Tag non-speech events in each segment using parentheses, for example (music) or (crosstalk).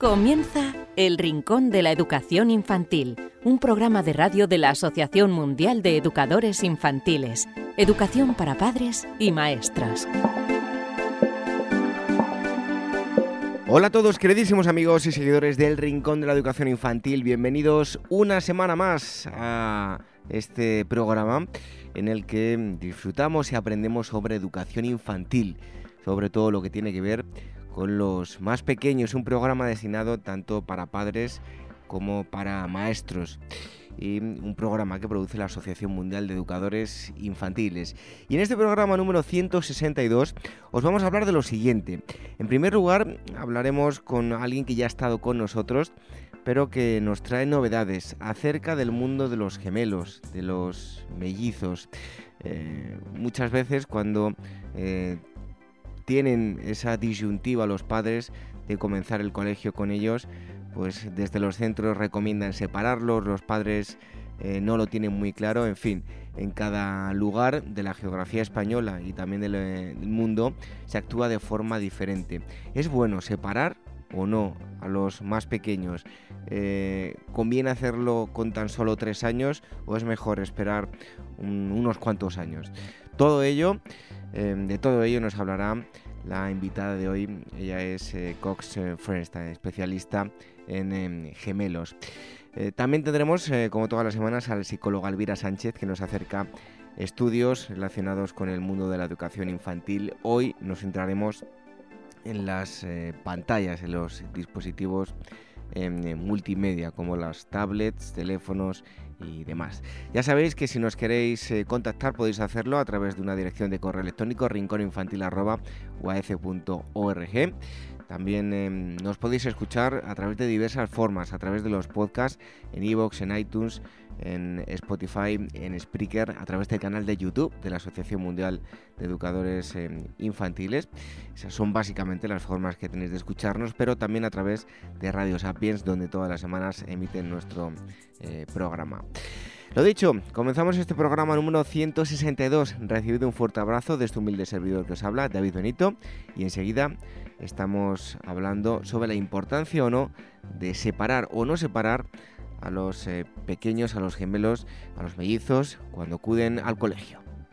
Comienza El Rincón de la Educación Infantil, un programa de radio de la Asociación Mundial de Educadores Infantiles, Educación para Padres y Maestros. Hola a todos, queridísimos amigos y seguidores del Rincón de la Educación Infantil. Bienvenidos una semana más a este programa en el que disfrutamos y aprendemos sobre educación infantil, sobre todo lo que tiene que ver con los más pequeños, un programa destinado tanto para padres como para maestros y un programa que produce la Asociación Mundial de Educadores Infantiles. Y en este programa número 162 os vamos a hablar de lo siguiente. En primer lugar, hablaremos con alguien que ya ha estado con nosotros, pero que nos trae novedades acerca del mundo de los gemelos, de los mellizos. Eh, muchas veces cuando eh, tienen esa disyuntiva los padres de comenzar el colegio con ellos, pues desde los centros recomiendan separarlos, los padres eh, no lo tienen muy claro, en fin, en cada lugar de la geografía española y también del, mundo se actúa de forma diferente. ¿Es bueno separar o no a los más pequeños? Eh, ¿Conviene hacerlo con tan solo tres años o es mejor esperar unos cuantos años? Todo ello Em, de todo ello nos hablará la invitada de hoy. Ella es eh, Cox eh, especialista en em, gemelos. Eh, también tendremos, como todas las semanas, al psicólogo Elvira Sánchez, que nos acerca estudios relacionados con el mundo de la educación infantil. Hoy nos centraremos en las pantallas, en los dispositivos em, multimedia, como las tablets, teléfonos y demás. Ya sabéis que si nos queréis eh, contactar podéis hacerlo a través de una dirección de correo electrónico rincóninfantil.uaf.org. También em, nos podéis escuchar a través de diversas formas, a través de los podcasts en iVoox, en iTunes, en Spotify, en Spreaker, a través del canal de YouTube de la Asociación Mundial de Educadores em, Infantiles. Esas son básicamente las formas que tenéis de escucharnos, pero también a través de Radio Sapiens, donde todas las semanas emiten nuestro eh, programa. Lo dicho, comenzamos este programa número 162. Recibido un fuerte abrazo de este humilde servidor que os habla, David Benito, y enseguida estamos hablando sobre la importancia o no de separar o no separar a los eh, pequeños, a los gemelos, a los mellizos cuando acuden al colegio.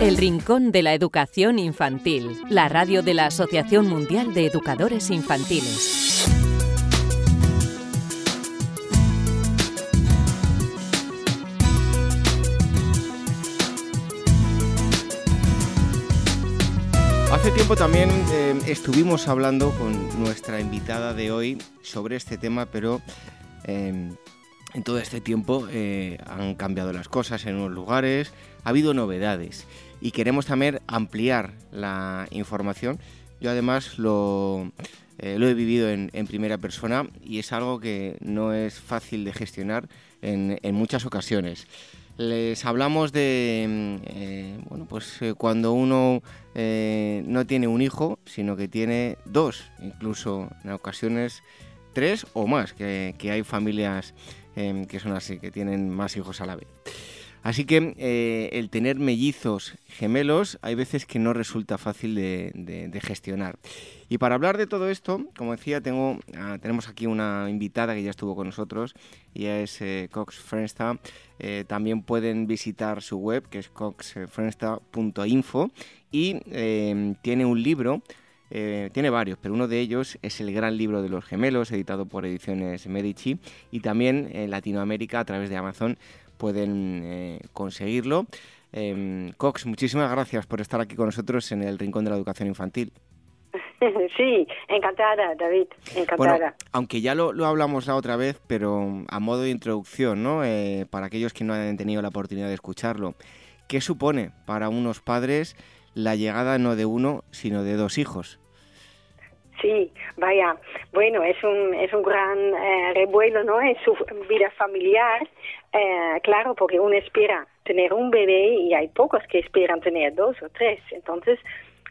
El Rincón de la Educación Infantil, la radio de la Asociación Mundial de Educadores Infantiles. Hace tiempo también eh, estuvimos hablando con nuestra invitada de hoy sobre este tema, pero em, en todo este tiempo eh, han cambiado las cosas en unos lugares, ha habido novedades y queremos también ampliar la información. Yo además lo, eh, lo he vivido en, primera persona y es algo que no es fácil de gestionar en, en muchas ocasiones. Les hablamos de, mm, eh, bueno, pues eh, cuando uno no tiene un hijo, sino que tiene dos, incluso en ocasiones tres o más, que, que hay familias em, que son así, que tienen más hijos a la vez. Así que eh, el tener mellizos gemelos hay veces que no resulta fácil de, gestionar. Y para hablar de todo esto, como decía, ah, tenemos aquí una invitada que ya estuvo con nosotros, y es eh, Cox Frensta. Eh, también pueden visitar su web, que es coxfrensta.info, y tiene un libro tiene varios, pero uno de ellos es el Gran Libro de los Gemelos, editado por Ediciones Medici, y también en Latinoamérica a través de Amazon pueden eh, conseguirlo. Em, Cox, muchísimas gracias por estar aquí con nosotros en el Rincón de la Educación Infantil. (laughs) Sí, encantada, David, encantada. aunque ya lo, hablamos la otra vez, pero a modo de introducción, ¿no? Eh, para aquellos que no han tenido la oportunidad de escucharlo, ¿qué supone para unos padres la llegada no de uno, sino de dos hijos? Sí, vaya, bueno, es un, es un gran eh, revuelo, ¿no? En su vida familiar, eh, claro, porque uno espera tener un bebé y hay pocos que esperan tener dos o tres. Entonces,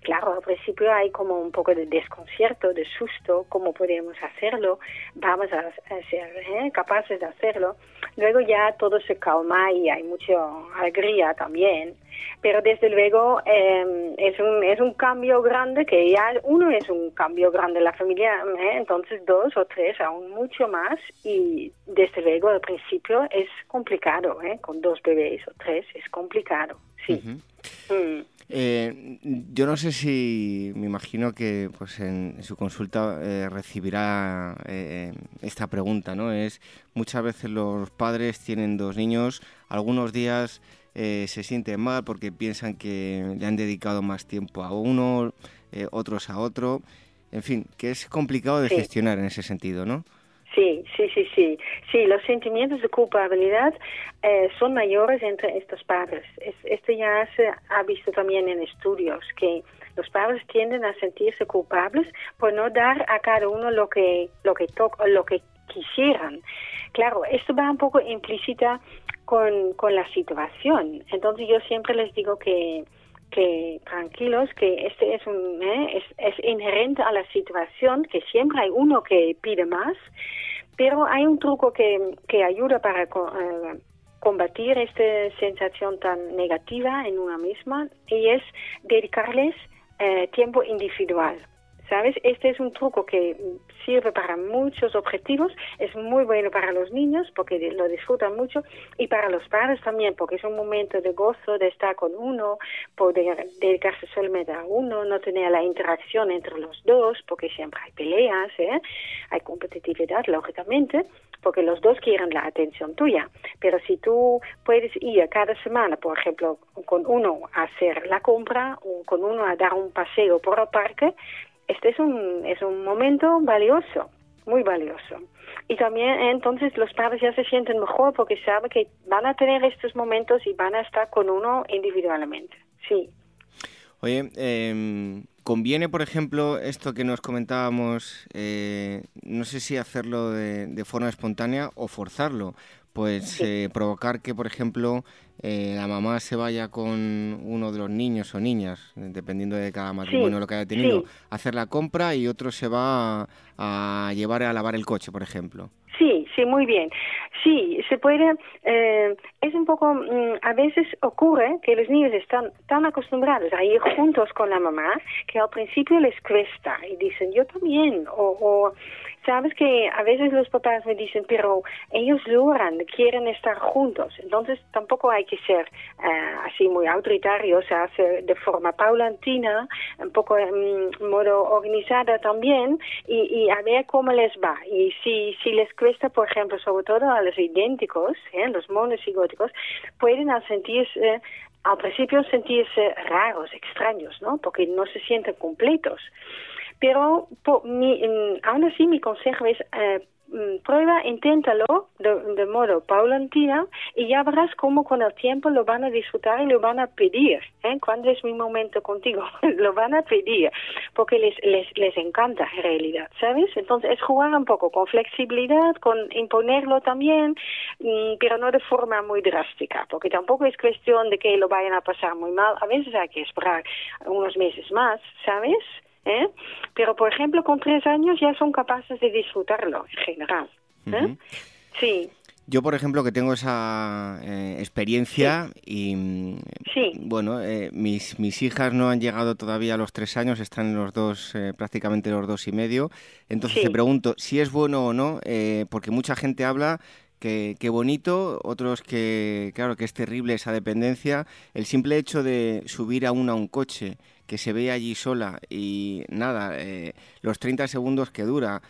claro, al principio hay como un poco de desconcierto, de susto, cómo podemos hacerlo, vamos a, ser ¿eh? capaces de hacerlo. Luego ya todo se calma y hay mucha alegría también. Pero desde luego eh, es, un, es un cambio grande que ya uno es un cambio grande en la familia, ¿eh? entonces dos o tres aún mucho más y desde luego al principio es complicado, ¿eh? con dos bebés o tres es complicado, sí. Eh, yo no sé si me imagino que pues en, su consulta eh, recibirá eh, esta pregunta, ¿no? Es muchas veces los padres tienen dos niños, algunos días se sienten mal porque piensan que le han dedicado más tiempo a uno, otros a otro, en fin, que es complicado de gestionar en ese sentido, ¿no? Sí, sí, sí, sí. Sí, los sentimientos de culpabilidad eh, son mayores entre estos padres. esto ya se ha visto también en estudios, que los padres tienden a sentirse culpables por no dar a cada uno lo que, lo que, lo que quisieran. Claro, esto va un poco implícita con, con la situación. Entonces yo siempre les digo que que tranquilos, que este es, un, ¿eh? es, inherente a la situación, que siempre hay uno que pide más, pero hay un truco que, que ayuda para eh, combatir esta sensación tan negativa en una misma y es dedicarles eh, tiempo individual. ¿Sabes? Este es un truco que sirve para muchos objetivos, es muy bueno para los niños porque lo disfrutan mucho y para los padres también porque es un momento de gozo de estar con uno, poder dedicarse solamente a uno, no tener la interacción entre los dos porque siempre hay peleas, ¿eh? hay competitividad lógicamente porque los dos quieren la atención tuya. Pero si tú puedes ir cada semana, por ejemplo, con uno a hacer la compra o con uno a dar un paseo por el parque, este es un, es un momento valioso, muy valioso. Y también entonces los padres ya se sienten mejor porque saben que van a tener estos momentos y van a estar con uno individualmente. Sí. Oye, eh, ¿conviene, por ejemplo, esto que nos comentábamos, eh, no sé si hacerlo de, de, forma espontánea o forzarlo? Pues eh, provocar que, por ejemplo, eh, la mamá se vaya con uno de los niños o niñas, dependiendo de cada matrimonio lo que haya tenido, a hacer la compra y otro se va a, llevar a lavar el coche, por ejemplo. Sí, sí, muy bien. Sí, se puede. Eh, es un poco. Mm, a veces ocurre que los niños están tan acostumbrados a ir juntos con la mamá que al principio les cuesta y dicen yo también. O, sabes que a veces los papás me dicen, pero ellos logran, quieren estar juntos. Entonces tampoco hay que ser eh, así muy autoritario, de forma paulatina, un poco en modo organizada también, y, a ver cómo les va. Y si, si les cuesta, por ejemplo, sobre todo a los idénticos, ¿eh? los pueden al sentirse al principio sentirse raros, extraños, ¿no? Porque no se sienten completos. Pero mi, mm, aún así mi consejo es eh, prueba, inténtalo de, modo paulatino y ya verás cómo con el tiempo lo van a disfrutar y lo van a pedir. ¿eh? Cuando es mi momento contigo, (laughs) lo van a pedir porque les, les, les encanta en realidad, ¿sabes? Entonces es jugar un poco con flexibilidad, con imponerlo también, mm, pero no de forma muy drástica, porque tampoco es cuestión de que lo vayan a pasar muy mal. A veces hay que esperar unos meses más, ¿sabes? ¿Eh? Pero, por ejemplo, con tres años ya son capaces de disfrutarlo en general. ¿eh? Sí. Yo, por ejemplo, que tengo esa eh, experiencia y, sí. bueno, eh, mis, mis hijas no han llegado todavía a los tres años, están los dos, prácticamente los dos y medio. Entonces te pregunto si es bueno o no, porque mucha gente habla que, que, bonito, otros que, claro, que es terrible esa dependencia. El simple hecho de subir a una a un coche que se ve allí sola y nada, eh, los 30 segundos que dura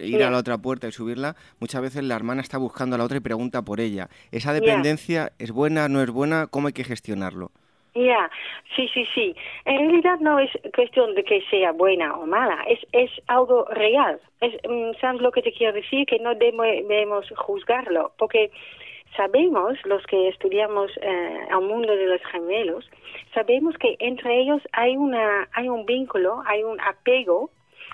ir a la otra puerta y subirla, muchas veces la hermana está buscando a la otra y pregunta por ella. ¿Esa dependencia es buena, no es buena? ¿Cómo hay que gestionarlo? Ya, sí, sí, sí. En realidad no es cuestión de que sea buena o mala, es, es algo real. Es, mm, ¿Sabes lo que te quiero decir? Que no debemos juzgarlo, porque sabemos, los que estudiamos eh, el mundo de los gemelos, sabemos que entre ellos hay, una, hay un vínculo, hay un apego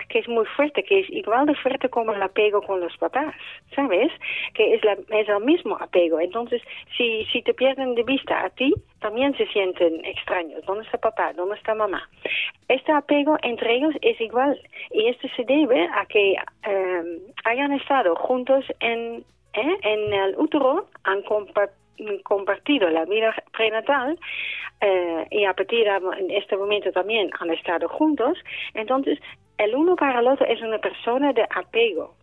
que es muy fuerte, que es igual de fuerte como el apego con los papás, ¿sabes? Que es, la, es el mismo apego. Entonces, si, si te pierden de vista a ti, también se sienten extraños. ¿Dónde está papá? ¿Dónde está mamá? Este apego entre ellos es igual y esto se debe a que eh, hayan estado juntos en, ¿eh? en el útero, han compartido la vida prenatal eh, y a partir de este momento también han estado juntos, entonces el uno para el otro es una persona de apego.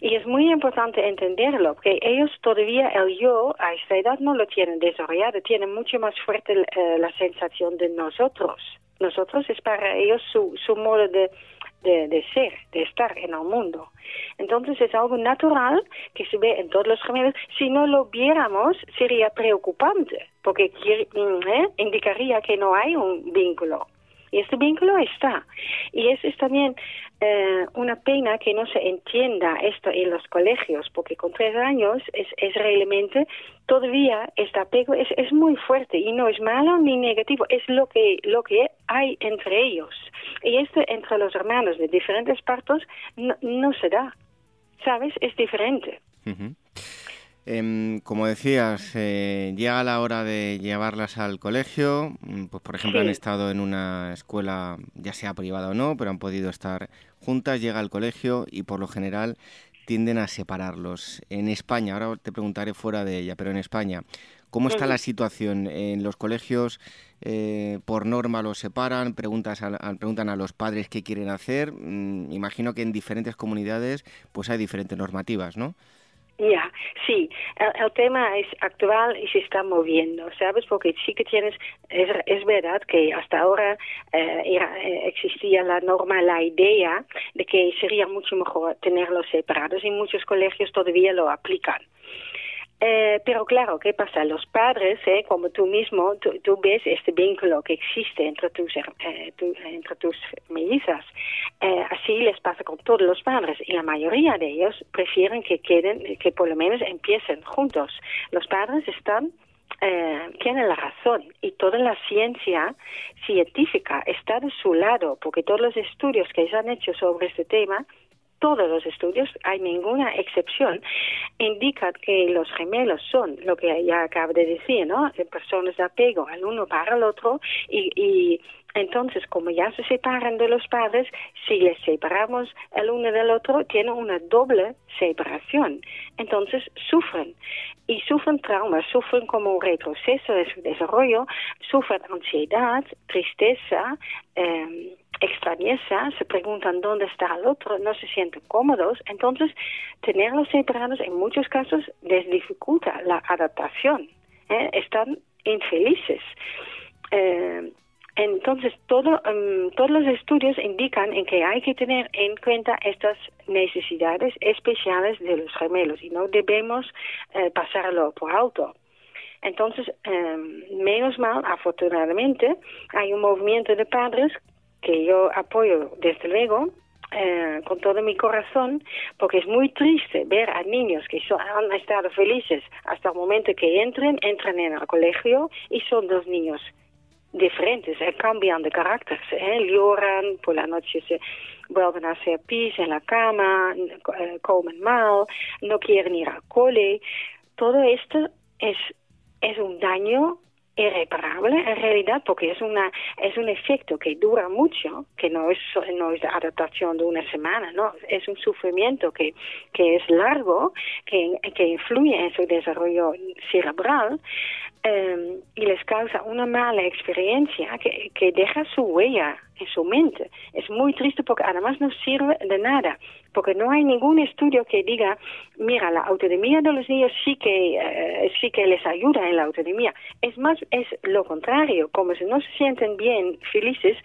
Y es muy importante entenderlo, porque ellos todavía, el yo, a esta edad no lo tienen desarrollado, tienen mucho más fuerte eh, la sensación de nosotros. Nosotros es para ellos su, su modo de, de, de, ser, de estar en el mundo. Entonces es algo natural que se ve en todos los gemelos. Si no lo viéramos, sería preocupante, porque mm, ¿eh? indicaría que no hay un vínculo. Y este vínculo está. Y es, es también eh, una pena que no se entienda esto en los colegios, porque con tres años es, es realmente todavía este apego es, es muy fuerte y no es malo ni negativo, es lo que, lo que hay entre ellos. Y esto entre los hermanos de diferentes partos no, no se da, ¿sabes? Es diferente. Em, como decías, eh, llega la hora de llevarlas al colegio. Mm, pues, por ejemplo, han estado en una escuela, ya sea privada o no, pero han podido estar juntas. Llega al colegio y, por lo general, tienden a separarlos. En España, ahora te preguntaré fuera de ella, pero en España, ¿cómo está la situación en los colegios? Eh, por norma los separan, preguntas preguntan a los padres qué quieren hacer. Mm, imagino que en diferentes comunidades pues hay diferentes normativas, ¿no? Ya, sí, el, tema es actual y se está moviendo, ¿sabes? Porque sí que tienes, es, es verdad que hasta ahora eh, eh, existía la norma, la idea de que sería mucho mejor tenerlos separados y muchos colegios todavía lo aplican. Eh, pero claro, ¿qué pasa? Los padres, eh, como tú mismo, tú, ves este vínculo que existe entre tus, eh, entre tus mellizas. Eh, así les pasa con todos los padres y la mayoría de ellos prefieren que queden, que por lo menos empiecen juntos. Los padres están tienen la razón y toda la ciencia científica está de su lado porque todos los estudios que se han hecho sobre este tema todos los estudios, hay ninguna excepción, indican que los gemelos son lo que ya acabo de decir, ¿no? Personas de apego al uno para el otro y, entonces, como ya se separan de los padres, si les separamos el uno del otro, tienen una doble separación. Entonces, sufren. Y sufren traumas, sufren como un retroceso de su desarrollo, sufren ansiedad, tristeza, eh, extrañeza, se preguntan dónde está el otro, no se sienten cómodos, entonces tenerlos separados en muchos casos les dificulta la adaptación, ¿eh? están infelices. Eh, entonces, todo, em, todos los estudios indican en que hay que tener en cuenta estas necesidades especiales de los gemelos y no debemos eh, pasarlo por alto. Entonces, em, menos mal, afortunadamente, hay un movimiento de padres que yo apoyo desde luego eh, con todo mi corazón, porque es muy triste ver a niños que son, han estado felices hasta el momento que entren, entran en el colegio y son dos niños diferentes, eh, cambian de carácter, eh, lloran, por la noche se vuelven a hacer pis en la cama, eh, comen mal, no quieren ir al cole. Todo esto es, es un daño irreparable en realidad porque es una es un efecto que dura mucho que no es no es adaptación de una semana no es un sufrimiento que que es largo que que influye en su desarrollo cerebral eh, y les causa una mala experiencia que, que deja su huella en su mente. Es muy triste porque además no sirve de nada, porque no hay ningún estudio que diga, mira, la autonomía de los niños sí que, eh, sí que les ayuda en la autonomía. Es más, es lo contrario, como si no se sienten bien, felices,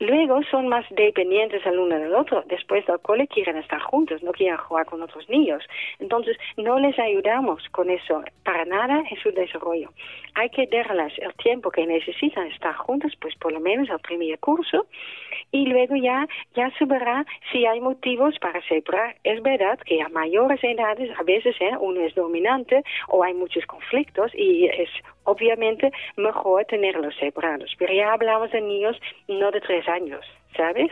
luego son más dependientes el uno del otro. Después del cole quieren estar juntos, no quieren jugar con otros niños. Entonces, no les ayudamos con eso para nada en su desarrollo. Hay que darles el tiempo que necesitan estar juntos, pues por lo menos el primer curso, y luego ya, ya se verá si hay motivos para separar. Es verdad que a mayores edades, a veces ¿eh? uno es dominante o hay muchos conflictos y es obviamente mejor tenerlos separados. Pero ya hablamos de niños no de tres años, ¿sabes?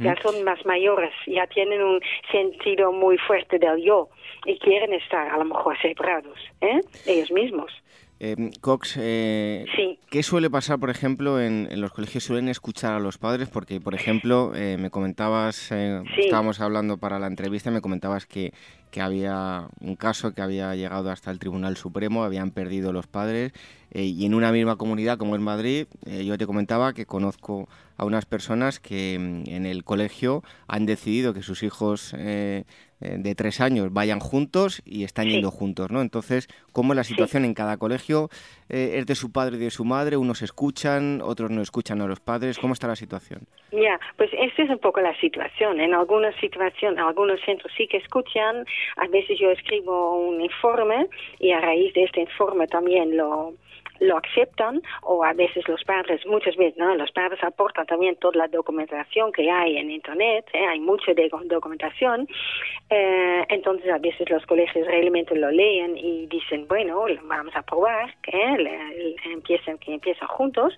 Ya son más mayores, ya tienen un sentido muy fuerte del yo y quieren estar a lo mejor separados, ¿eh? Ellos mismos. Eh, Cox, eh, ¿qué suele pasar, por ejemplo, en, los colegios? ¿Suelen escuchar a los padres? Porque, por ejemplo, eh, me comentabas, eh, estábamos hablando para la entrevista, me comentabas que, que había un caso que había llegado hasta el Tribunal Supremo, habían perdido los padres eh, y en una misma comunidad como en Madrid, eh, yo te comentaba que conozco a unas personas que mm, en el colegio han decidido que sus hijos eh, de tres años vayan juntos y están yendo juntos, ¿no? Entonces, ¿cómo es la situación en cada colegio? ¿Es de su padre y de su madre? ¿Unos escuchan, otros no escuchan a los padres? ¿Cómo está la situación? Ya, pues esta es un poco la situación. En algunas situaciones, algunos centros sí que escuchan, a veces yo escribo un informe y a raíz de este informe también lo lo aceptan o a veces los padres, muchas veces, ¿no? Los padres aportan también toda la documentación que hay en Internet, ¿eh? hay mucha de documentación, eh, entonces a veces los colegios realmente lo leen y dicen, bueno, vamos a probar, que empiecen, que empiezan juntos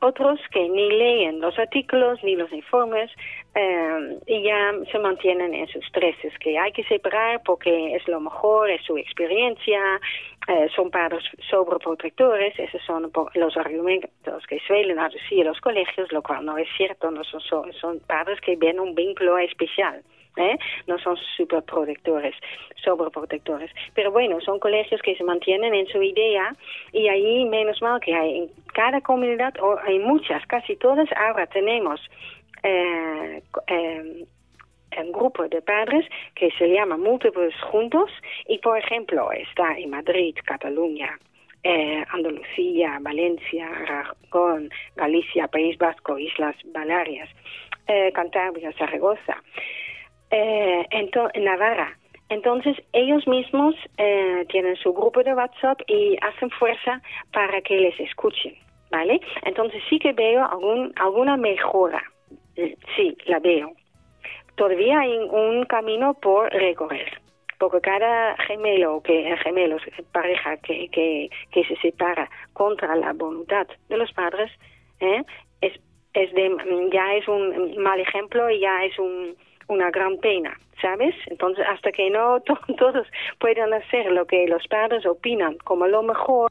otros que ni leen los artículos ni los informes eh, y ya se mantienen en sus treces, que hay que separar porque es lo mejor, es su experiencia, eh, son padres sobreprotectores, esos son los argumentos que suelen decir los colegios, lo cual no es cierto, no son, son padres que ven un vínculo especial. ¿Eh? no son superprotectores, sobreprotectores. Pero bueno, son colegios que se mantienen en su idea y ahí menos mal que hay en cada comunidad, o hay muchas, casi todas, ahora tenemos eh, eh, un grupo de padres que se llama Múltiples Juntos y, por ejemplo, está en Madrid, Cataluña, eh, Andalucía, Valencia, Aragón, Galicia, País Vasco, Islas Baleares, eh, Cantabria, Zaragoza eh, en, Navarra. Entonces ellos mismos eh, tienen su grupo de WhatsApp y hacen fuerza para que les escuchen, ¿vale? Entonces sí que veo algún, alguna mejora, eh, sí, la veo. Todavía hay un camino por recorrer, porque cada gemelo, que gemelos, pareja que, se separa contra la voluntad de los padres, ¿eh? es, ya es un mal ejemplo y ya es un una gran pena, ¿sabes? Entonces, hasta que no (laughs) todos puedan hacer lo que los padres opinan como lo mejor,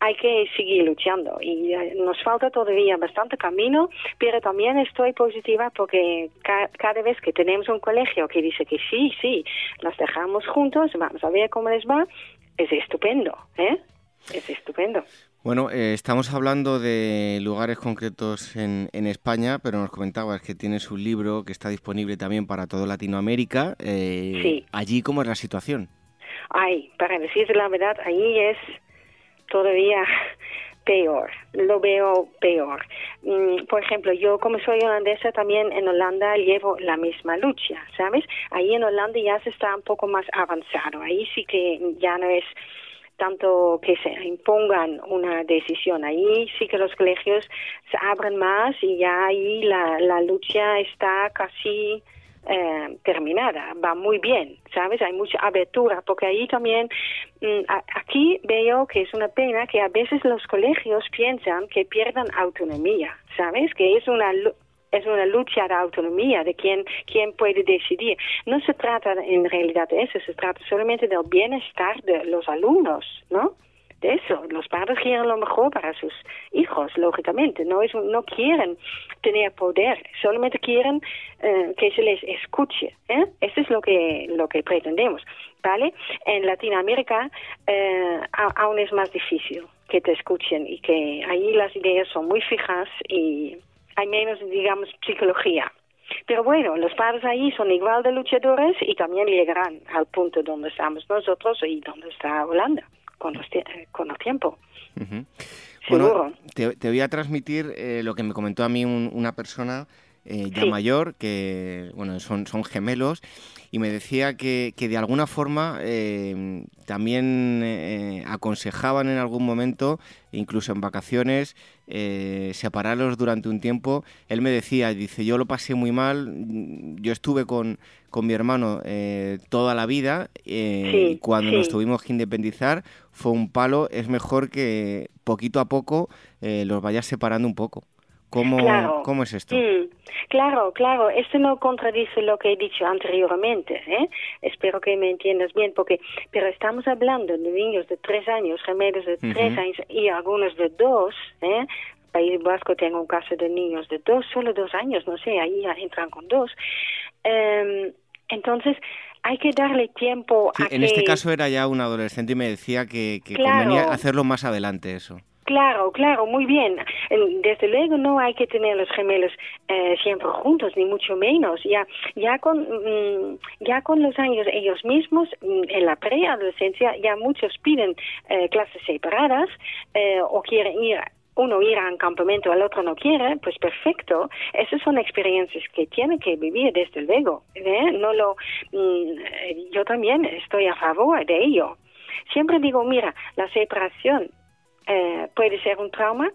hay que seguir luchando y eh, nos falta todavía bastante camino, pero también estoy positiva porque cada vez que tenemos un colegio que dice que sí, sí, las dejamos juntos, vamos a ver cómo les va, es estupendo, ¿eh? Es estupendo. Bueno, eh, estamos hablando de lugares concretos en, en, España, pero nos comentabas que tienes un libro que está disponible también para toda Latinoamérica. Eh, sí. ¿Allí cómo es la situación? Ay, para decir la verdad, ahí es todavía peor, lo veo peor. Mm, por ejemplo, yo como soy holandesa también en Holanda llevo la misma lucha, ¿sabes? Ahí en Holanda ya se está un poco más avanzado, ahí sí que ya no es tanto que se impongan una decisión. Ahí sí que los colegios se abren más y ya ahí la, la lucha está casi eh, terminada, va muy bien, ¿sabes? Hay mucha abertura, porque ahí también, mm, aquí veo que es una pena que a veces los colegios piensan que pierdan autonomía, ¿sabes? Que es una es una lucha de autonomía, de quién, quién puede decidir. No se trata en realidad de eso, se trata solamente del bienestar de los alumnos, ¿no? De eso, los padres quieren lo mejor para sus hijos, lógicamente, no, es, no quieren tener poder, solamente quieren eh, que se les escuche. ¿eh? Eso es lo que, lo que pretendemos, ¿vale? En Latinoamérica eh, aún es más difícil que te escuchen y que ahí las ideas son muy fijas y hay menos, digamos, psicología. Pero bueno, los padres ahí son igual de luchadores y también llegarán al punto donde estamos nosotros y donde está Holanda con, los con el tiempo. seguro. te, voy a transmitir eh, lo que me comentó a mí una persona eh, ya mayor, que bueno, son, son gemelos, y me decía que, que de alguna forma eh, también eh, aconsejaban en algún momento, incluso en vacaciones, separarlos durante un tiempo. Él me decía, dice, yo lo pasé muy mal, yo estuve con, con mi hermano toda la vida, y cuando nos tuvimos que independizar fue un palo, es mejor que poquito a poco los vayas separando un poco. ¿Cómo, claro. ¿Cómo es esto? Mm, claro, claro. Esto no contradice lo que he dicho anteriormente. ¿eh? Espero que me entiendas bien, porque pero estamos hablando de niños de tres años, gemelos de tres años y algunos de dos. ¿eh? País Vasco tengo un caso de niños de dos, solo dos años, no sé, ahí entran con dos. Em, entonces, hay que darle tiempo a en este caso era ya un adolescente y me decía que, que convenía hacerlo más adelante eso. Claro, claro, muy bien. Desde luego no hay que tener los gemelos eh, siempre juntos, ni mucho menos. Ya, ya con, mm, ya con los años ellos mismos, mm, en la preadolescencia, ya muchos piden eh, clases separadas eh, o quieren ir uno ir a un campamento, el otro no quiere, pues perfecto. Esas son experiencias que tiene que vivir desde luego. No lo, mm, yo también estoy a favor de ello. Siempre digo, mira, la separación eh, puede ser un trauma,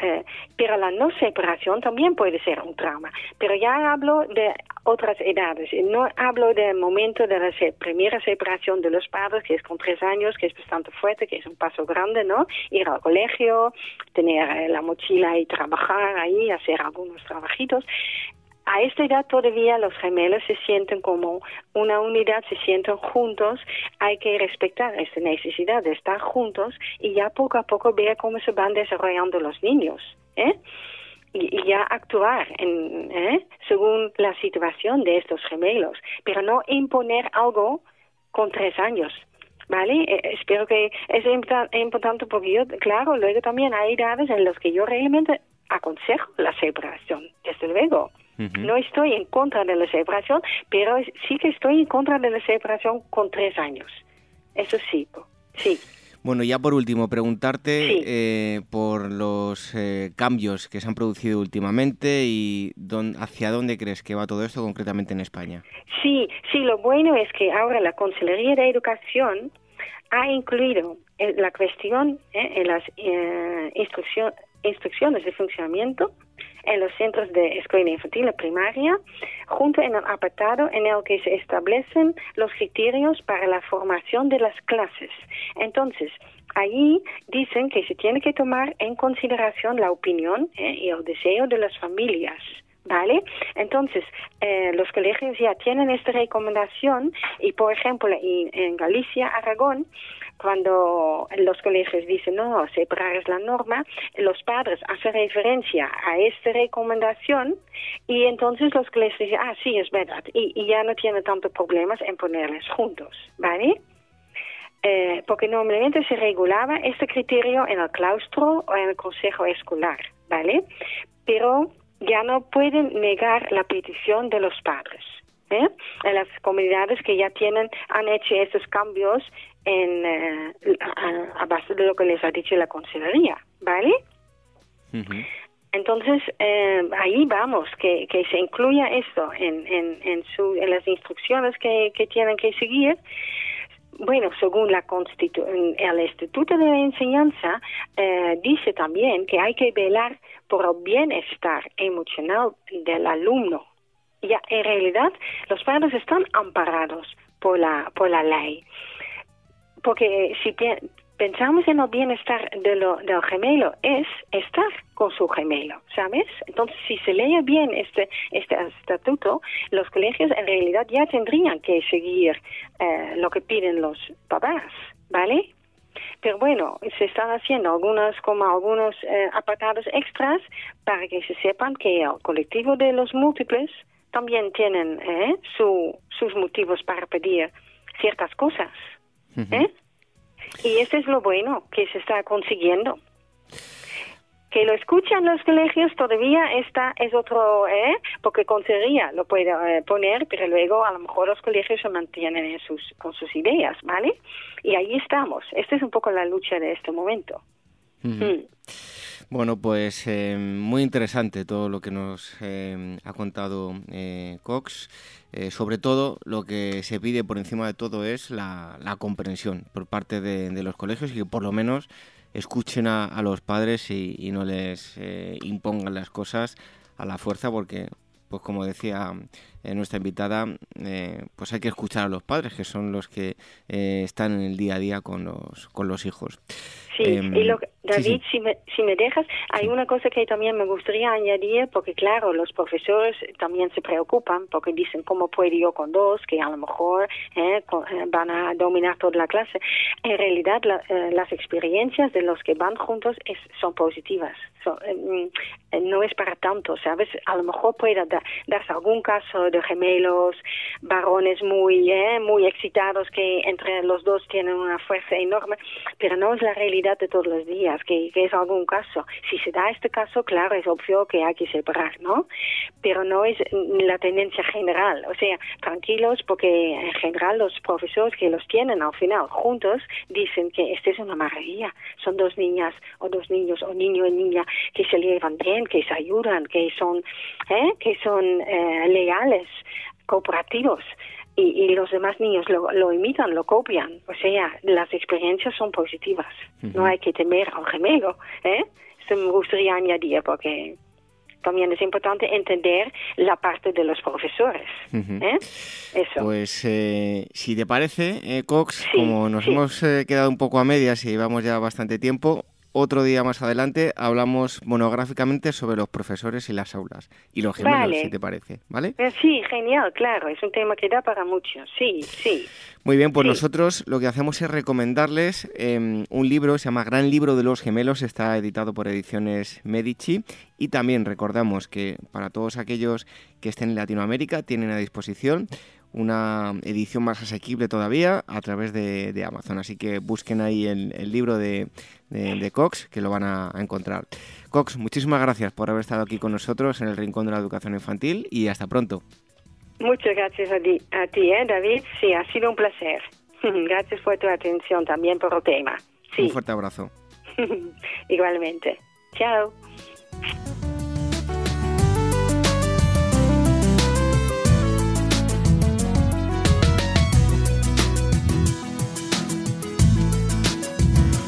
eh, pero la no separación también puede ser un trauma. Pero ya hablo de otras edades, no hablo del momento de la primera separación de los padres, que es con tres años, que es bastante fuerte, que es un paso grande, ¿no? Ir al colegio, tener eh, la mochila y trabajar ahí, hacer algunos trabajitos a esta edad todavía los gemelos se sienten como una unidad, se sienten juntos, hay que respetar esta necesidad de estar juntos y ya poco a poco ver cómo se van desarrollando los niños. ¿eh? Y, ya actuar en, ¿eh? según la situación de estos gemelos, pero no imponer algo con tres años. ¿Vale? Eh, espero que es importante porque yo, claro, luego también hay edades en las que yo realmente aconsejo la separación, desde luego. No estoy en contra de la separación, pero sí que estoy en contra de la separación con tres años. Eso sí, sí. Bueno, ya por último, preguntarte eh, por los eh, cambios que se han producido últimamente y hacia dónde crees que va todo esto concretamente en España. Sí, sí, lo bueno es que ahora la Consejería de Educación ha incluido eh, la cuestión en las instrucciones de funcionamiento en los centros de escuela infantil primaria, junto en el apartado en el que se establecen los criterios para la formación de las clases. Entonces, allí dicen que se tiene que tomar en consideración la opinión eh, y el deseo de las familias. ¿Vale? Entonces, eh, los colegios ya tienen esta recomendación y, por ejemplo, en Galicia, Aragón, cuando los colegios dicen no, separar es la norma, los padres hacen referencia a esta recomendación y entonces los colegios dicen, ah, sí, es verdad, y, ya no tienen tantos problemas en ponerles juntos, ¿vale? Eh, porque normalmente se regulaba este criterio en el claustro o en el consejo escolar, ¿vale? Pero ya no pueden negar la petición de los padres. ¿Eh? En las comunidades que ya tienen, han hecho esos cambios en, eh, a, base de lo que les ha dicho la consejería, ¿vale? Entonces, eh, ahí vamos, que, que se incluya esto en, en, en, su, en las instrucciones que, que tienen que seguir. Bueno, según la Constitu el Instituto de la Enseñanza, eh, dice también que hay que velar por el bienestar emocional del alumno. Ya, en realidad, los padres están amparados por la, por la ley porque si pensamos en el bienestar de lo, del gemelo, es estar con su gemelo, ¿sabes? Entonces, si se lee bien este, este estatuto, los colegios en realidad ya tendrían que seguir eh, lo que piden los papás, ¿vale? Pero bueno, se están haciendo algunos, como algunos eh, apartados extras para que se sepan que el colectivo de los múltiples también tienen eh, su, sus motivos para pedir ciertas cosas. ¿Eh? Y eso es lo bueno que se está consiguiendo. Que lo escuchan los colegios todavía está es otro, ¿eh? porque conseguía lo puede eh, poner, pero luego a lo mejor los colegios se mantienen en sus, con sus ideas, ¿vale? Y ahí estamos. Esta es un poco la lucha de este momento. Mm. Bueno, pues eh, muy interesante todo lo que nos eh, ha contado eh, Cox. sobre todo, lo que se pide por encima de todo es la, comprensión por parte de, los colegios y que por lo menos escuchen a, los padres y, no les impongan las cosas a la fuerza, porque, pues como decía nuestra invitada, pues hay que escuchar a los padres, que son los que están en el día a día con los, con los hijos. Sí, y lo, em, David, Si, me, si me dejas, hay una cosa que también me gustaría añadir, porque claro, los profesores también se preocupan, porque dicen, ¿cómo puedo yo con dos, que a lo mejor eh, eh, van a dominar toda la clase? En realidad, eh, las experiencias de los que van juntos es, son positivas. No es para tanto, ¿sabes? A lo mejor puede darse algún caso de gemelos, varones muy, muy excitados que entre los dos tienen una fuerza enorme, pero no es la realidad de todos los días que, es algún caso. Si se da este caso, claro, es obvio que hay que separar, ¿no? Pero no es la tendencia general. O sea, tranquilos, porque en general los profesores que los tienen al final juntos dicen que esta es una maravilla. Son dos niñas o dos niños o niño y niña que se llevan bien, que se ayudan, que son, ¿eh? que son eh, leales, cooperativos y, los demás niños lo, imitan, lo copian. O sea, las experiencias son positivas. No hay que temer al gemelo. ¿eh? Esto me gustaría añadir porque también es importante entender la parte de los profesores. ¿eh? Eso. Pues eh, si te parece, eh, Cox, como nos hemos quedado un poco a medias y llevamos ya bastante tiempo, otro día más adelante hablamos monográficamente sobre los profesores y las aulas y los gemelos, si te parece, ¿vale? Eh, sí, genial, claro, es un tema que da para mucho, sí, sí. Muy bien, pues nosotros lo que hacemos es recomendarles em, un libro, se llama Gran Libro de los Gemelos, está editado por Ediciones Medici y también recordamos que para todos aquellos que estén en Latinoamérica tienen a disposición una edición más asequible todavía a través de, Amazon. Así que busquen ahí el, libro de, Cox, que lo van a, encontrar. Cox, muchísimas gracias por haber estado aquí con nosotros en el Rincón de la Educación Infantil y hasta pronto. Muchas gracias a ti, a ti ¿eh, David. Sí, ha sido un placer. (laughs) gracias por tu atención también por el tema. Un fuerte abrazo. (laughs) Igualmente. Chao.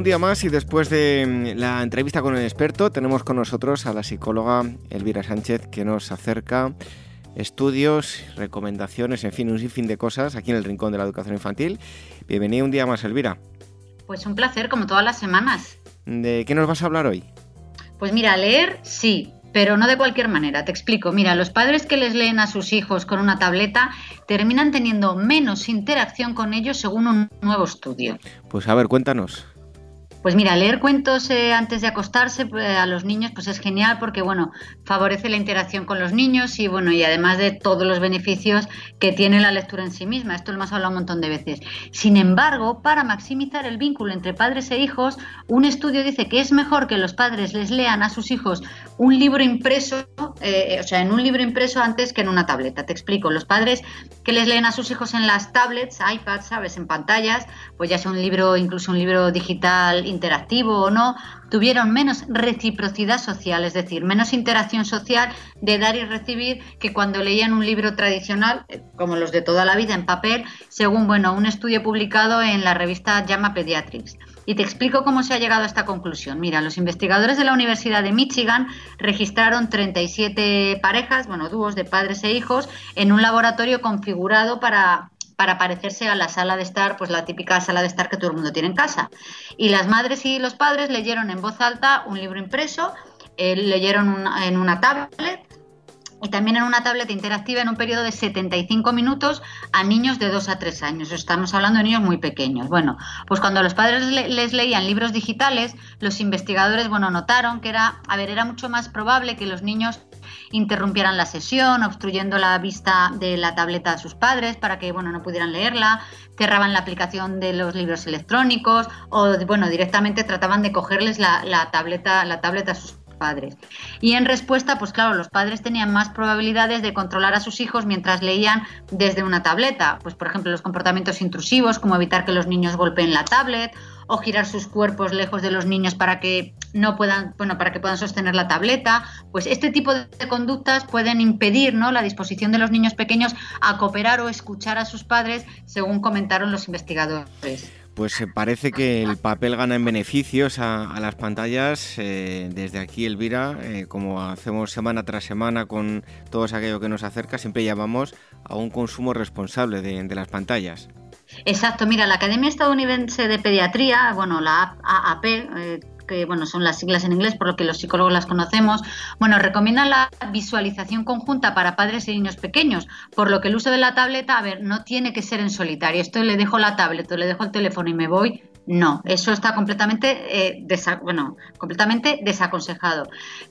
Un día más y después de mm, la entrevista con el experto tenemos con nosotros a la psicóloga Elvira Sánchez que nos acerca estudios, recomendaciones, en fin, un sinfín de cosas aquí en el Rincón de la Educación Infantil. Bienvenida un día más, Elvira. Pues un placer, como todas las semanas. ¿De qué nos vas a hablar hoy? Pues mira, leer sí, pero no de cualquier manera. Te explico. Mira, los padres que les leen a sus hijos con una tableta terminan teniendo menos interacción con ellos según un nuevo estudio. Pues a ver, cuéntanos. Pues mira, leer cuentos eh, antes de acostarse pues, a los niños pues es genial porque bueno, favorece la interacción con los niños y bueno, y además de todos los beneficios que tiene la lectura en sí misma. Esto lo hemos hablado un montón de veces. Sin embargo, para maximizar el vínculo entre padres e hijos, un estudio dice que es mejor que los padres les lean a sus hijos un libro impreso, eh, o sea, en un libro impreso antes que en una tableta. Te explico, los padres que les leen a sus hijos en las tablets, iPads, sabes, en pantallas, pues ya sea un libro, incluso un libro digital interactivo o no, tuvieron menos reciprocidad social, es decir, menos interacción social de dar y recibir que cuando leían un libro tradicional, eh, como los de toda la vida en papel, según bueno, un estudio publicado en la revista Llama Pediatrics. Y te explico cómo se ha llegado a esta conclusión. Mira, los investigadores de la Universidad de Michigan registraron 37 parejas, bueno, dúos de padres e hijos, en un laboratorio configurado para para parecerse a la sala de estar, pues la típica sala de estar que todo el mundo tiene en casa. Y las madres y los padres leyeron en voz alta un libro impreso, eh, leyeron en una tablet y también en una tableta interactiva en un periodo de 75 minutos a niños de 2 a 3 años. Estamos hablando de niños muy pequeños. Bueno, pues cuando los padres les leían libros digitales, los investigadores, bueno, notaron que era, a ver, era mucho más probable que los niños interrumpieran la sesión, obstruyendo la vista de la tableta de sus padres para que, bueno, no pudieran leerla, cerraban la aplicación de los libros electrónicos o, bueno, directamente trataban de cogerles la, la tableta, la tableta a sus padres. Y en respuesta, pues claro, los padres tenían más probabilidades de controlar a sus hijos mientras leían desde una tableta. Pues por ejemplo, los comportamientos intrusivos, como evitar que los niños golpeen la tablet o girar sus cuerpos lejos de los niños para que no puedan, bueno, para que puedan sostener la tableta, pues este tipo de conductas pueden impedir, ¿no? la disposición de los niños pequeños a cooperar o escuchar a sus padres, según comentaron los investigadores pues parece que el papel gana en beneficios a, las pantallas. Eh, desde aquí, Elvira, eh, como hacemos semana tras semana con todo aquello que nos acerca, siempre llamamos a un consumo responsable de, las pantallas. Exacto, mira, la Academia Estadounidense de Pediatría, bueno, la AAP, eh, que bueno, son las siglas en inglés por lo que los psicólogos las conocemos, bueno, recomiendan la visualización conjunta para padres y niños pequeños, por lo que el uso de la tableta, a ver, no tiene que ser en solitario. Esto le dejo la tablet o le dejo el teléfono y me voy, no, eso está completamente, eh, bueno, completamente desaconsejado.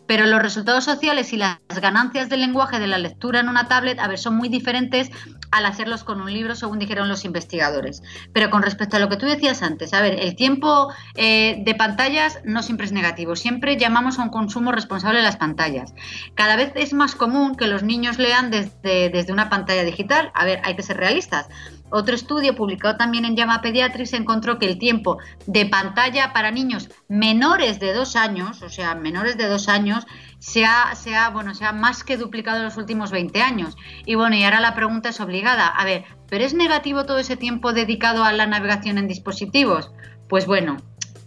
Pero los resultados sociales y las ganancias del lenguaje de la lectura en una tablet, a ver, son muy diferentes al hacerlos con un libro, según dijeron los investigadores. Pero con respecto a lo que tú decías antes, a ver, el tiempo eh, de pantallas no siempre es negativo, siempre llamamos a un consumo responsable de las pantallas. Cada vez es más común que los niños lean desde, desde una pantalla digital. A ver, hay que ser realistas. Otro estudio publicado también en Llama Pediatrics encontró que el tiempo de pantalla para niños menores de dos años, o sea, menores de dos años, se ha, bueno, se ha más que duplicado en los últimos 20 años. Y bueno, y ahora la pregunta es obligada. A ver, ¿pero es negativo todo ese tiempo dedicado a la navegación en dispositivos? Pues bueno,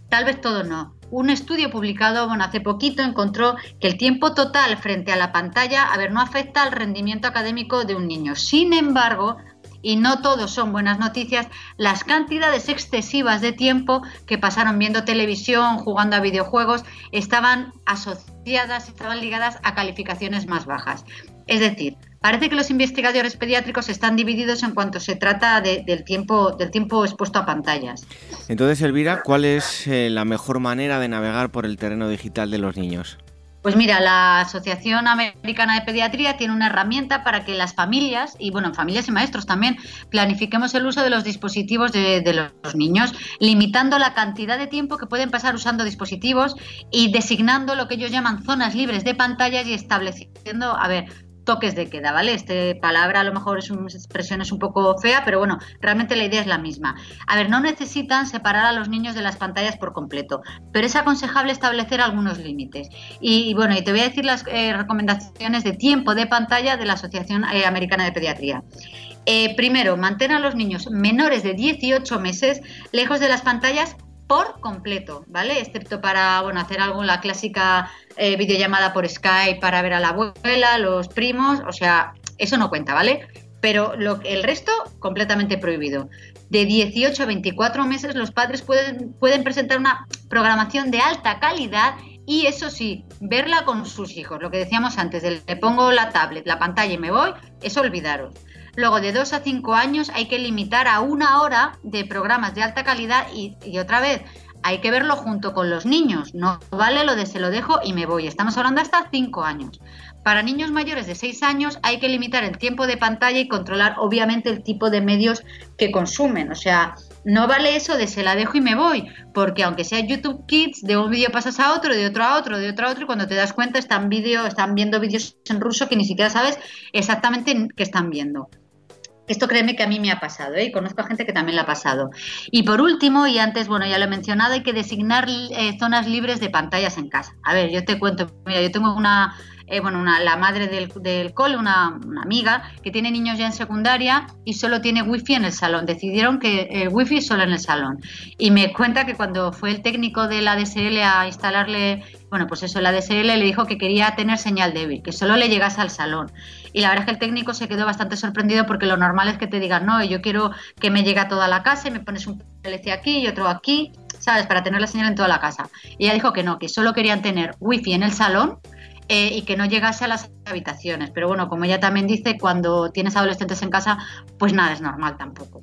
tal vez todo no. Un estudio publicado bueno, hace poquito encontró que el tiempo total frente a la pantalla, a ver, no afecta al rendimiento académico de un niño. Sin embargo, y no todos son buenas noticias, las cantidades excesivas de tiempo que pasaron viendo televisión, jugando a videojuegos, estaban asociadas, estaban ligadas a calificaciones más bajas. Es decir, parece que los investigadores pediátricos están divididos en cuanto se trata del, tiempo, del tiempo expuesto a pantallas. Entonces, Elvira, ¿cuál es eh, la mejor manera de navegar por el terreno digital de los niños? Pues mira, la Asociación Americana de Pediatría tiene una herramienta para que las familias, y bueno, familias y maestros también, planifiquemos el uso de los dispositivos de, de, los niños, limitando la cantidad de tiempo que pueden pasar usando dispositivos y designando lo que ellos llaman zonas libres de pantallas y estableciendo, a ver, toques de queda, ¿vale? Este palabra a lo mejor es una expresión es un poco fea, pero bueno, realmente la idea es la misma. A ver, no necesitan separar a los niños de las pantallas por completo, pero es aconsejable establecer algunos límites. Y, bueno, y te voy a decir las eh, recomendaciones de tiempo de pantalla de la Asociación eh, Americana de Pediatría. Eh, primero, mantén a los niños menores de 18 meses lejos de las pantallas por completo, ¿vale? Excepto para, bueno, hacer algo, la clásica eh, videollamada por Skype para ver a la abuela, los primos, o sea, eso no cuenta, ¿vale? Pero lo, el resto, completamente prohibido. De 18 a 24 meses, los padres pueden, pueden presentar una programación de alta calidad y eso sí, verla con sus hijos. Lo que decíamos antes, le pongo la tablet, la pantalla y me voy, eso olvidaros. Luego, de 2 a 5 años hay que limitar a una hora de programas de alta calidad y, otra vez, hay que verlo junto con los niños. No vale lo de se lo dejo y me voy. Estamos hablando hasta 5 años. Para niños mayores de 6 años hay que limitar el tiempo de pantalla y controlar obviamente el tipo de medios que consumen. O sea, no vale eso de se la dejo y me voy, porque aunque sea YouTube Kids, de un vídeo pasas a otro, de otro a otro, de otro a otro, y cuando te das cuenta están, están viendo vídeos en ruso que ni siquiera sabes exactamente qué están viendo. Esto créeme que a mí me ha pasado, ¿eh? y conozco a gente que también la ha pasado. Y por último, y antes, bueno, ya lo he mencionado, hay que designar eh, zonas libres de pantallas en casa. A ver, yo te cuento, mira, yo tengo una, eh, bueno, una, la madre del, cole, una, amiga, que tiene niños ya en secundaria y solo tiene wifi en el salón. Decidieron que el wifi solo en el salón. Y me cuenta que cuando fue el técnico de la DSL a instalarle, bueno, pues eso, la DSL le dijo que quería tener señal débil, que solo le llegase al salón. Y la verdad es que el técnico se quedó bastante sorprendido porque lo normal es que te digan, no, yo quiero que me llegue a toda la casa y me pones un PLC aquí y otro aquí, ¿sabes? Para tener la señal en toda la casa. Y ella dijo que no, que solo querían tener wifi en el salón eh, y que no llegase a las habitaciones. Pero bueno, como ella también dice, cuando tienes adolescentes en casa, pues nada es normal tampoco.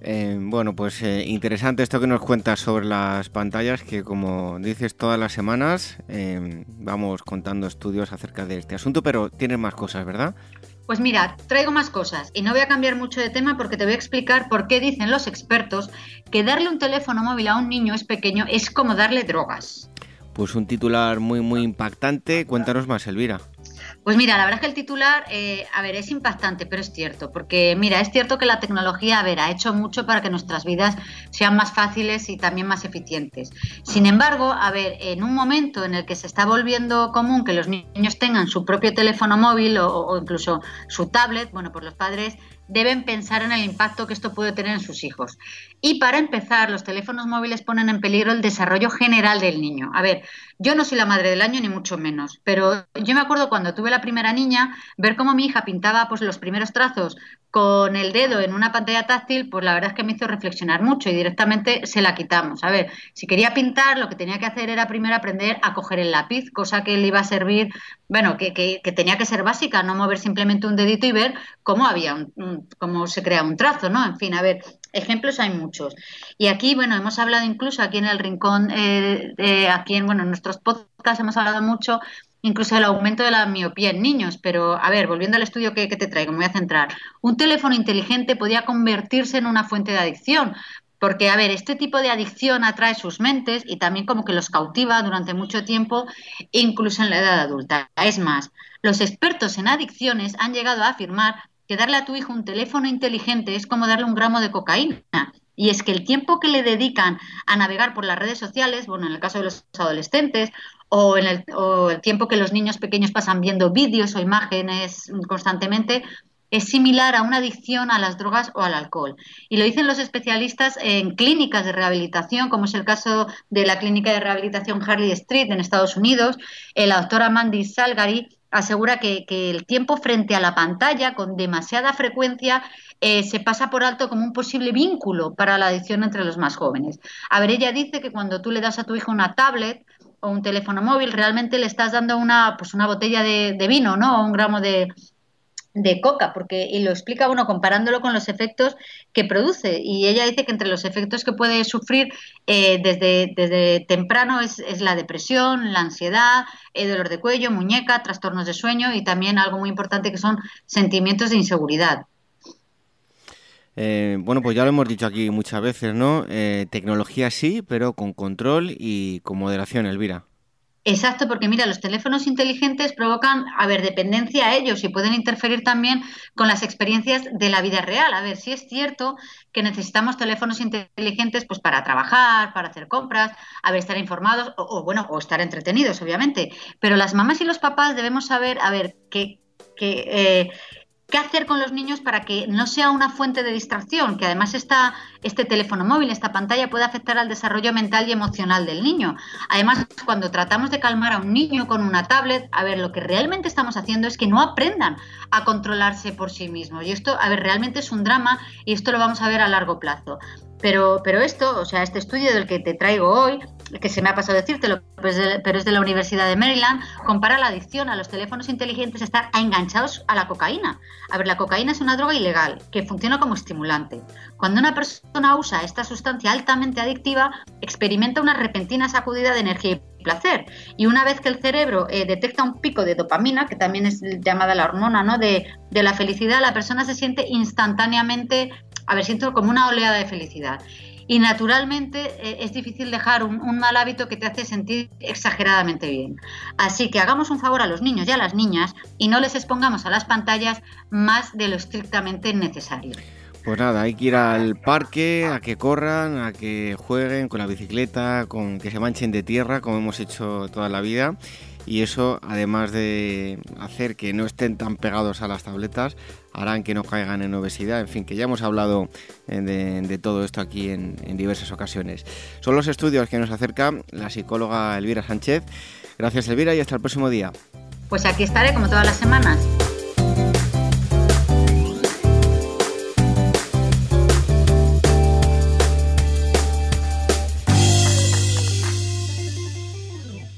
Eh, bueno, pues eh, interesante esto que nos cuentas sobre las pantallas, que como dices todas las semanas vamos contando estudios acerca de este asunto, pero tienes más cosas, ¿verdad? Pues mira, traigo más cosas y no voy a cambiar mucho de tema porque te voy a explicar por qué dicen los expertos que darle un teléfono móvil a un niño es pequeño es como darle drogas. Pues un titular muy muy impactante. Cuéntanos más, Elvira. Pues mira, la verdad es que el titular, eh, a ver, es impactante, pero es cierto, porque mira, es cierto que la tecnología, a ver, ha hecho mucho para que nuestras vidas sean más fáciles y también más eficientes. Sin embargo, a ver, en un momento en el que se está volviendo común que los niños tengan su propio teléfono móvil o, o incluso su tablet, bueno, pues los padres deben pensar en el impacto que esto puede tener en sus hijos. Y para empezar, los teléfonos móviles ponen en peligro el desarrollo general del niño. A ver, yo no soy la madre del año ni mucho menos, pero yo me acuerdo cuando tuve la primera niña, ver cómo mi hija pintaba pues los primeros trazos con el dedo en una pantalla táctil, pues la verdad es que me hizo reflexionar mucho y directamente se la quitamos. A ver, si quería pintar, lo que tenía que hacer era primero aprender a coger el lápiz, cosa que le iba a servir, bueno, que, que, tenía que ser básica, no mover simplemente un dedito y ver cómo había un, cómo se crea un trazo, ¿no? En fin, a ver, ejemplos hay muchos. Y aquí, bueno, hemos hablado incluso aquí en el rincón, eh, aquí en, bueno, en nuestros podcasts hemos hablado mucho incluso el aumento de la miopía en niños. Pero, a ver, volviendo al estudio que, te traigo, me voy a centrar. Un teléfono inteligente podía convertirse en una fuente de adicción. Porque, a ver, este tipo de adicción atrae sus mentes y también como que los cautiva durante mucho tiempo, incluso en la edad adulta. Es más, los expertos en adicciones han llegado a afirmar que darle a tu hijo un teléfono inteligente es como darle un gramo de cocaína. Y es que el tiempo que le dedican a navegar por las redes sociales, bueno, en el caso de los adolescentes, o, en el, tiempo que los niños pequeños pasan viendo vídeos o imágenes constantemente, es similar a una adicción a las drogas o al alcohol. Y lo dicen los especialistas en clínicas de rehabilitación, como es el caso de la clínica de rehabilitación Harley Street en Estados Unidos. La doctora Mandy Salgari asegura que, el tiempo frente a la pantalla con demasiada frecuencia eh, se pasa por alto como un posible vínculo para la adicción entre los más jóvenes. A ver, ella dice que cuando tú le das a tu hijo una tablet, o un teléfono móvil, realmente le estás dando una, pues una botella de, vino, ¿no? O un gramo de, coca, porque y lo explica uno comparándolo con los efectos que produce. Y ella dice que entre los efectos que puede sufrir eh, desde, desde temprano es, es, la depresión, la ansiedad, el dolor de cuello, muñeca, trastornos de sueño y también algo muy importante que son sentimientos de inseguridad. Eh, bueno, pues ya lo hemos dicho aquí muchas veces, ¿no? Eh, tecnología sí, pero con control y con moderación, Elvira. Exacto, porque mira, los teléfonos inteligentes provocan, a ver, dependencia a ellos y pueden interferir también con las experiencias de la vida real. A ver, si es cierto que necesitamos teléfonos inteligentes pues para trabajar, para hacer compras, a ver, estar informados o, bueno, o estar entretenidos, obviamente. Pero las mamás y los papás debemos saber, a ver, que, que eh, qué hacer con los niños para que no sea una fuente de distracción, que además está este teléfono móvil, esta pantalla puede afectar al desarrollo mental y emocional del niño. Además, cuando tratamos de calmar a un niño con una tablet, a ver, lo que realmente estamos haciendo es que no aprendan a controlarse por sí mismos. Y esto, a ver, realmente es un drama y esto lo vamos a ver a largo plazo. Pero, pero esto, o sea, este estudio del que te traigo hoy, que se me ha pasado decírtelo, pero es de la Universidad de Maryland, compara la adicción a los teléfonos inteligentes a estar enganchados a la cocaína. A ver, la cocaína es una droga ilegal que funciona como estimulante. Cuando una persona usa esta sustancia altamente adictiva, experimenta una repentina sacudida de energía y placer. Y una vez que el cerebro eh, detecta un pico de dopamina, que también es llamada la hormona de la felicidad, la persona se siente instantáneamente a ver, siento como una oleada de felicidad. Y naturalmente eh, es difícil dejar un, mal hábito que te hace sentir exageradamente bien. Así que hagamos un favor a los niños y a las niñas y no les expongamos a las pantallas más de lo estrictamente necesario. Pues nada, hay que ir al parque, a que corran, a que jueguen con la bicicleta, con que se manchen de tierra, como hemos hecho toda la vida y eso, además de hacer que no estén tan pegados a las tabletas, harán que no caigan en obesidad. En fin, que ya hemos hablado eh, de, todo esto aquí en, en, diversas ocasiones. Son los estudios que nos acerca la psicóloga Elvira Sánchez. Gracias Elvira y hasta el próximo día. Pues aquí estaré como todas las semanas.